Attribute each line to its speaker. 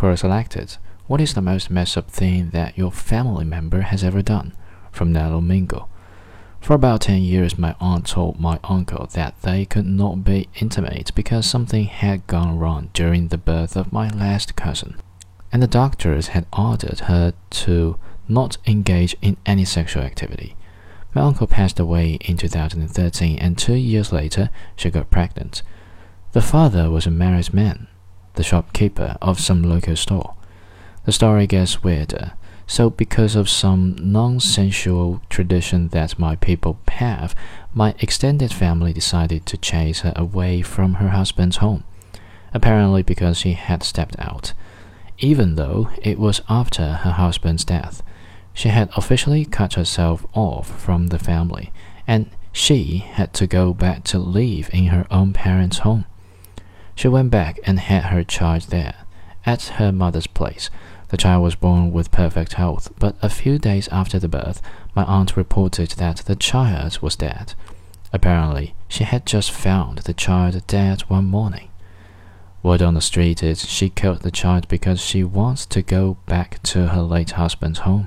Speaker 1: Quora selected, What is the most messed up thing that your family member has ever done? from Nello Mingo. For about ten years, my aunt told my uncle that they could not be intimate because something had gone wrong during the birth of my last cousin, and the doctors had ordered her to not engage in any sexual activity. My uncle passed away in 2013, and two years later, she got pregnant. The father was a married man, the shopkeeper of some local store. The story gets weirder. So, because of some non-sensual tradition that my people have, my extended family decided to chase her away from her husband's home, apparently because she had stepped out. Even though it was after her husband's death, she had officially cut herself off from the family, and she had to go back to live in her own parents' home. She went back and had her child there, at her mother's place the child was born with perfect health, but a few days after the birth, my aunt reported that the child was dead. Apparently, she had just found the child dead one morning. Word on the street is she killed the child because she wants to go back to her late husband's home.